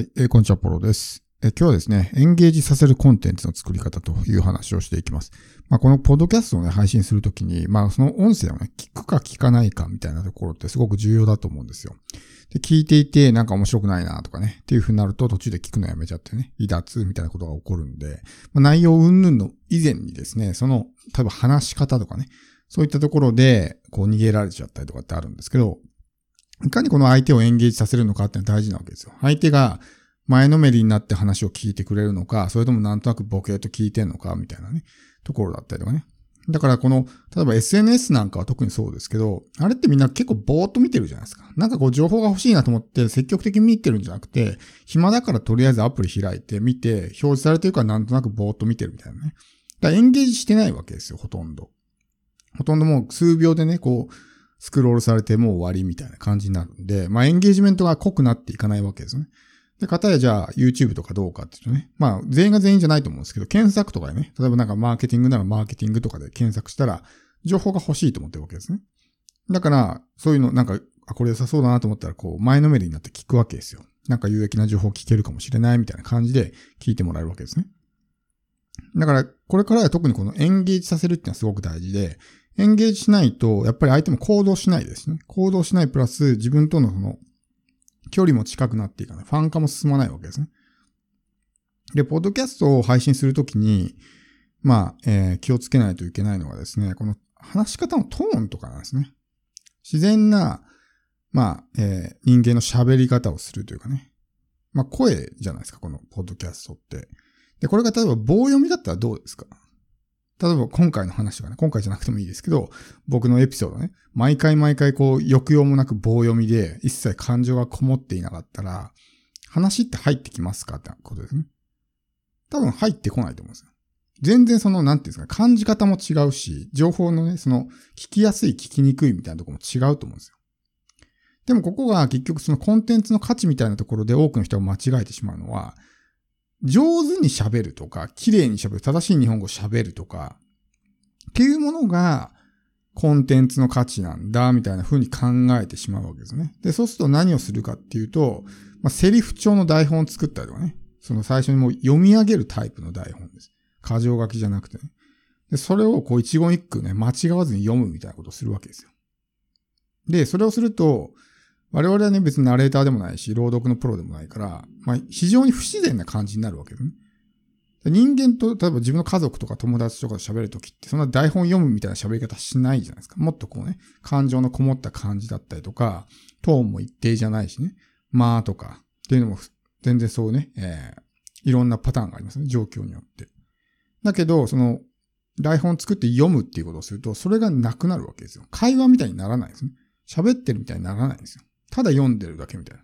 はい、えー、こんにちは、ポロです。えー、今日はですね、エンゲージさせるコンテンツの作り方という話をしていきます。まあ、このポッドキャストをね、配信するときに、まあ、その音声をね、聞くか聞かないかみたいなところってすごく重要だと思うんですよ。で、聞いていて、なんか面白くないなとかね、っていう風になると途中で聞くのやめちゃってね、離脱みたいなことが起こるんで、まあ、内容云々の以前にですね、その、例えば話し方とかね、そういったところで、こう逃げられちゃったりとかってあるんですけど、いかにこの相手をエンゲージさせるのかっていうのは大事なわけですよ。相手が前のめりになって話を聞いてくれるのか、それともなんとなくボケと聞いてんのか、みたいなね、ところだったりとかね。だからこの、例えば SNS なんかは特にそうですけど、あれってみんな結構ぼーっと見てるじゃないですか。なんかこう情報が欲しいなと思って積極的に見てるんじゃなくて、暇だからとりあえずアプリ開いて見て、表示されてるからなんとなくぼーっと見てるみたいなね。だからエンゲージしてないわけですよ、ほとんど。ほとんどもう数秒でね、こう、スクロールされてもう終わりみたいな感じになるんで、まあエンゲージメントが濃くなっていかないわけですね。で、かたやじゃあ YouTube とかどうかっていうとね、まあ全員が全員じゃないと思うんですけど、検索とかでね、例えばなんかマーケティングならマーケティングとかで検索したら、情報が欲しいと思ってるわけですね。だから、そういうのなんか、あ、これ良さそうだなと思ったら、こう、前のめりになって聞くわけですよ。なんか有益な情報聞けるかもしれないみたいな感じで聞いてもらえるわけですね。だから、これからは特にこのエンゲージさせるっていうのはすごく大事で、エンゲージしないと、やっぱり相手も行動しないですね。行動しないプラス、自分とのその、距離も近くなっていかない。ファン化も進まないわけですね。で、ポッドキャストを配信するときに、まあ、えー、気をつけないといけないのはですね、この話し方のトーンとかなんですね。自然な、まあ、えー、人間の喋り方をするというかね。まあ、声じゃないですか、このポッドキャストって。で、これが例えば棒読みだったらどうですか？例えば今回の話がね、今回じゃなくてもいいですけど、僕のエピソードね、毎回毎回こう、抑揚もなく棒読みで、一切感情がこもっていなかったら、話って入ってきますかってことですね。多分入ってこないと思うんですよ。全然その、なんていうんですか、感じ方も違うし、情報のね、その、聞きやすい、聞きにくいみたいなとこも違うと思うんですよ。でもここが結局そのコンテンツの価値みたいなところで多くの人が間違えてしまうのは、上手に喋るとか、綺麗に喋る、正しい日本語喋るとか、っていうものが、コンテンツの価値なんだ、みたいな風に考えてしまうわけですね。で、そうすると何をするかっていうと、まあ、セリフ帳の台本を作ったりとかね。その最初にもう読み上げるタイプの台本です。箇条書きじゃなくてね。で、それをこう一言一句ね、間違わずに読むみたいなことをするわけですよ。で、それをすると、我々はね、別にナレーターでもないし、朗読のプロでもないから、まあ、非常に不自然な感じになるわけですね。人間と、例えば自分の家族とか友達とかで喋るときって、そんな台本読むみたいな喋り方しないじゃないですか。もっとこうね、感情のこもった感じだったりとか、トーンも一定じゃないしね、まあとか、っていうのも、全然そうね、えー、いろんなパターンがありますね、状況によって。だけど、その、台本作って読むっていうことをすると、それがなくなるわけですよ。会話みたいにならないですね。喋ってるみたいにならないんですよ。ただ読んでるだけみたいな。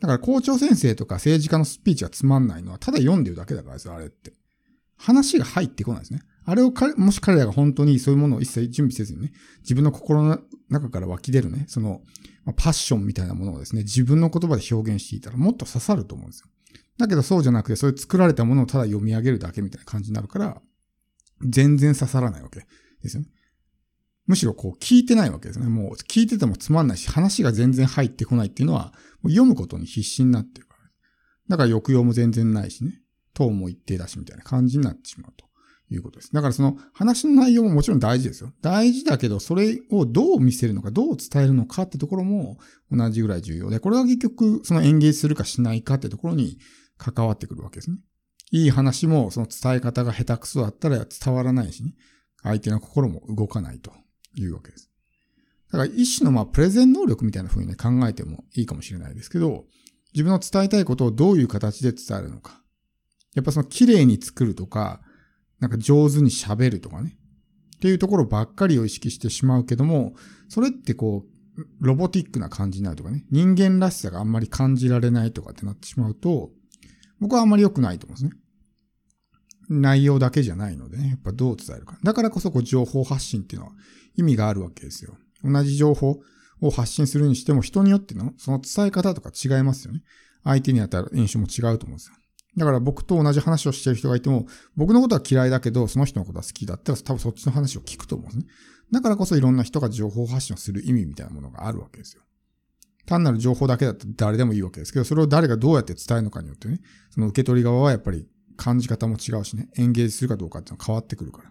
だから校長先生とか政治家のスピーチがつまんないのは、ただ読んでるだけだからですよ、あれって。話が入ってこないですね。あれをもし彼らが本当にそういうものを一切準備せずにね、自分の心の中から湧き出るね、その、まあ、パッションみたいなものをですね、自分の言葉で表現していたらもっと刺さると思うんですよ。だけどそうじゃなくて、そういう作られたものをただ読み上げるだけみたいな感じになるから、全然刺さらないわけですよね。むしろこう聞いてないわけですね。もう聞いててもつまんないし、話が全然入ってこないっていうのは、読むことに必死になってるから。だから抑揚も全然ないしね。等も一定だしみたいな感じになってしまうということです。だからその話の内容ももちろん大事ですよ。大事だけど、それをどう見せるのか、どう伝えるのかってところも同じぐらい重要で、これは結局その演芸するかしないかってところに関わってくるわけですね。いい話もその伝え方が下手くそだったら伝わらないしね。相手の心も動かないというわけです。だから一種のまあプレゼン能力みたいな風にね考えてもいいかもしれないですけど、自分の伝えたいことをどういう形で伝えるのか。やっぱその綺麗に作るとか、なんか上手に喋るとかね。っていうところばっかりを意識してしまうけども、それってこう、ロボティックな感じになるとかね。人間らしさがあんまり感じられないとかってなってしまうと、僕はあんまり良くないと思うんですね。内容だけじゃないのでね、やっぱどう伝えるか。だからこそこう情報発信っていうのは意味があるわけですよ。同じ情報を発信するにしても人によってのその伝え方とか違いますよね。相手に与える印象も違うと思うんですよ。だから僕と同じ話をしてる人がいても、僕のことは嫌いだけど、その人のことは好きだったら多分そっちの話を聞くと思うんですね。だからこそいろんな人が情報発信をする意味みたいなものがあるわけですよ。単なる情報だけだったら誰でもいいわけですけど、それを誰がどうやって伝えるのかによってね、その受け取り側はやっぱり感じ方も違うしね、エンゲージするかどうかっていうのは変わってくるから。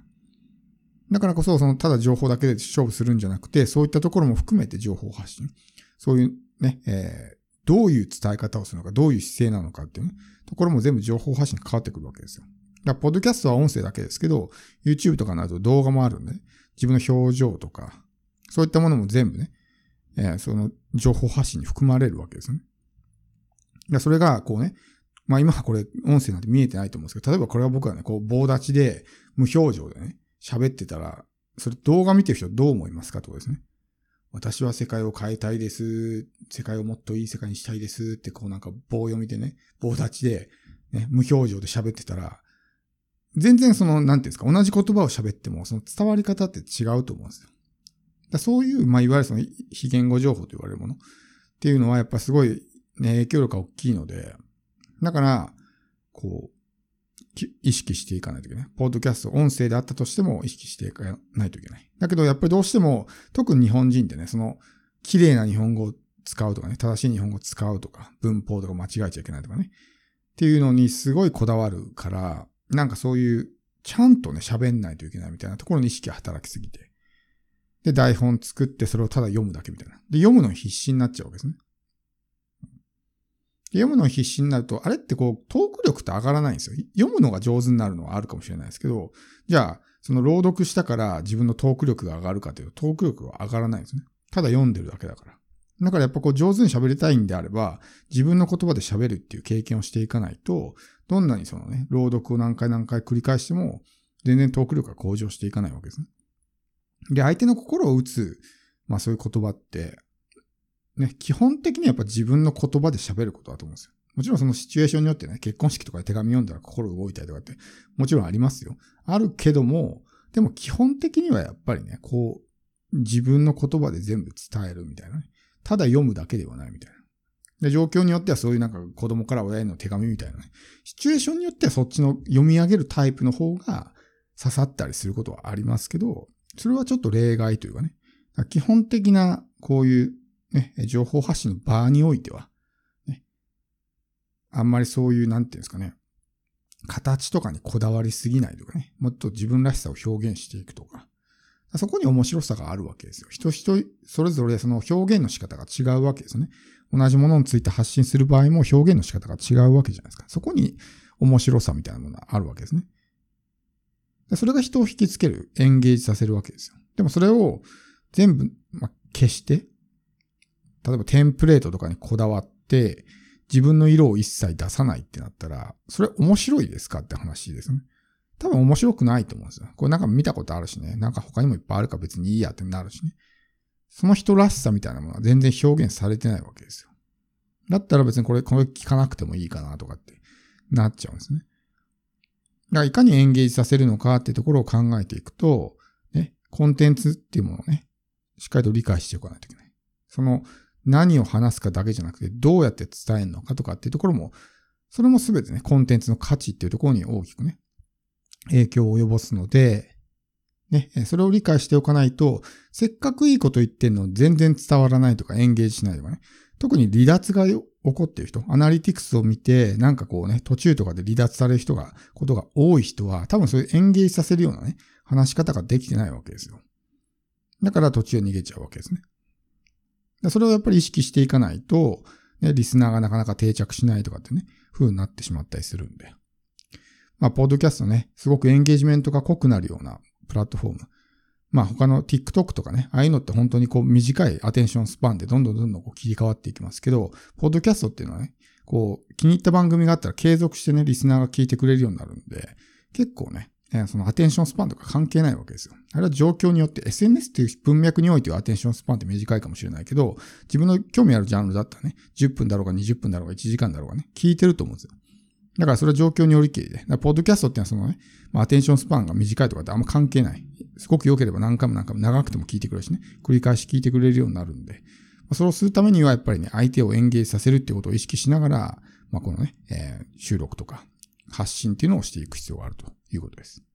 だからこそ、その、ただ情報だけで勝負するんじゃなくて、そういったところも含めて情報発信。そういうね、えー、どういう伝え方をするのか、どういう姿勢なのかっていうね、ところも全部情報発信に変わってくるわけですよ。だから、ポッドキャストは音声だけですけど、YouTube とかになると動画もあるんで、ね、自分の表情とか、そういったものも全部ね、えー、その情報発信に含まれるわけですよね。それが、こうね、まあ今はこれ音声なんて見えてないと思うんですけど、例えばこれは僕はね、こう棒立ちで無表情でね、喋ってたら、それ動画見てる人どう思いますかってことですね。私は世界を変えたいです。世界をもっといい世界にしたいですってこうなんか棒読みでね、棒立ちで、ね、無表情で喋ってたら、全然その、なんていうんですか、同じ言葉を喋っても、その伝わり方って違うと思うんですよ。だそういう、まあ、いわゆるその非言語情報と言われるものっていうのはやっぱすごい、ね、影響力が大きいので、だから、こう、意識していかないといけない。ポッドキャスト、音声であったとしても意識していかないといけない。だけど、やっぱりどうしても、特に日本人ってね、その、綺麗な日本語を使うとかね、正しい日本語を使うとか、文法とか間違えちゃいけないとかね。っていうのにすごいこだわるから、なんかそういう、ちゃんとね、喋んないといけないみたいなところに意識が働きすぎて。で、台本作ってそれをただ読むだけみたいな。で、読むの必死になっちゃうわけですね。読むの必死になると、あれってこう、トーク力って上がらないんですよ。読むのが上手になるのはあるかもしれないですけど、じゃあ、その朗読したから自分のトーク力が上がるかというと、トーク力は上がらないんですね。ただ読んでるだけだから。だからやっぱこう上手に喋りたいんであれば、自分の言葉で喋るっていう経験をしていかないと、どんなにそのね、朗読を何回何回繰り返しても、全然トーク力が向上していかないわけですね。で、相手の心を打つ、まあそういう言葉って、ね、基本的にはやっぱ自分の言葉で喋ることだと思うんですよ。もちろんそのシチュエーションによってね、結婚式とかで手紙読んだら心動いたりとかって、もちろんありますよ。あるけども、でも基本的にはやっぱりね、こう、自分の言葉で全部伝えるみたいなね。ただ読むだけではないみたいな。で、状況によってはそういうなんか子供から親への手紙みたいなね。シチュエーションによってはそっちの読み上げるタイプの方が刺さったりすることはありますけど、それはちょっと例外というかね。基本的なこういうね、情報発信の場においては、ね、あんまりそういう、なんていうんですかね、形とかにこだわりすぎないとかね、もっと自分らしさを表現していくとか、そこに面白さがあるわけですよ。人人、それぞれその表現の仕方が違うわけですよね。同じものについて発信する場合も表現の仕方が違うわけじゃないですか。そこに面白さみたいなものがあるわけですね。それが人を引きつける、エンゲージさせるわけですよ。でもそれを全部、ま消して、例えばテンプレートとかにこだわって、自分の色を一切出さないってなったら、それ面白いですかって話ですね。多分面白くないと思うんですよ。これなんか見たことあるしね。なんか他にもいっぱいあるか別にいいやってなるしね。その人らしさみたいなものは全然表現されてないわけですよ。だったら別にこれ、これ聞かなくてもいいかなとかってなっちゃうんですね。だからいかにエンゲージさせるのかっていうところを考えていくと、ね、コンテンツっていうものをね、しっかりと理解しておかないといけない。その何を話すかだけじゃなくて、どうやって伝えるのかとかっていうところも、それもすべてね、コンテンツの価値っていうところに大きくね、影響を及ぼすので、ね、それを理解しておかないと、せっかくいいこと言ってんの全然伝わらないとかエンゲージしないとかね。特に離脱が起こってる人、アナリティクスを見て、なんかこうね、途中とかで離脱される人が、ことが多い人は、多分そういうエンゲージさせるようなね、話し方ができてないわけですよ。だから途中逃げちゃうわけですね。それをやっぱり意識していかないと、ね、リスナーがなかなか定着しないとかってね、風になってしまったりするんで。まあ、ポッドキャストね、すごくエンゲージメントが濃くなるようなプラットフォーム。まあ、他の TikTok とかね、ああいうのって本当にこう短いアテンションスパンでどんどんどんどんこう切り替わっていきますけど、ポッドキャストっていうのはね、こう気に入った番組があったら継続してね、リスナーが聞いてくれるようになるんで、結構ね、えそのアテンションスパンとか関係ないわけですよ。あれは状況によって SNS っていう文脈においてはアテンションスパンって短いかもしれないけど、自分の興味あるジャンルだったらね、10分だろうが20分だろうが1時間だろうがね、聞いてると思うんですよ。だからそれは状況によりきりで。ポッドキャストってのはそのね、まあ、アテンションスパンが短いとかってあんま関係ない。すごく良ければ何回も何回も長くても聞いてくれるしね、繰り返し聞いてくれるようになるんで、それをするためにはやっぱりね、相手をエンゲージさせるっていうことを意識しながら、まあ、このね、えー、収録とか発信っていうのをしていく必要があるということです。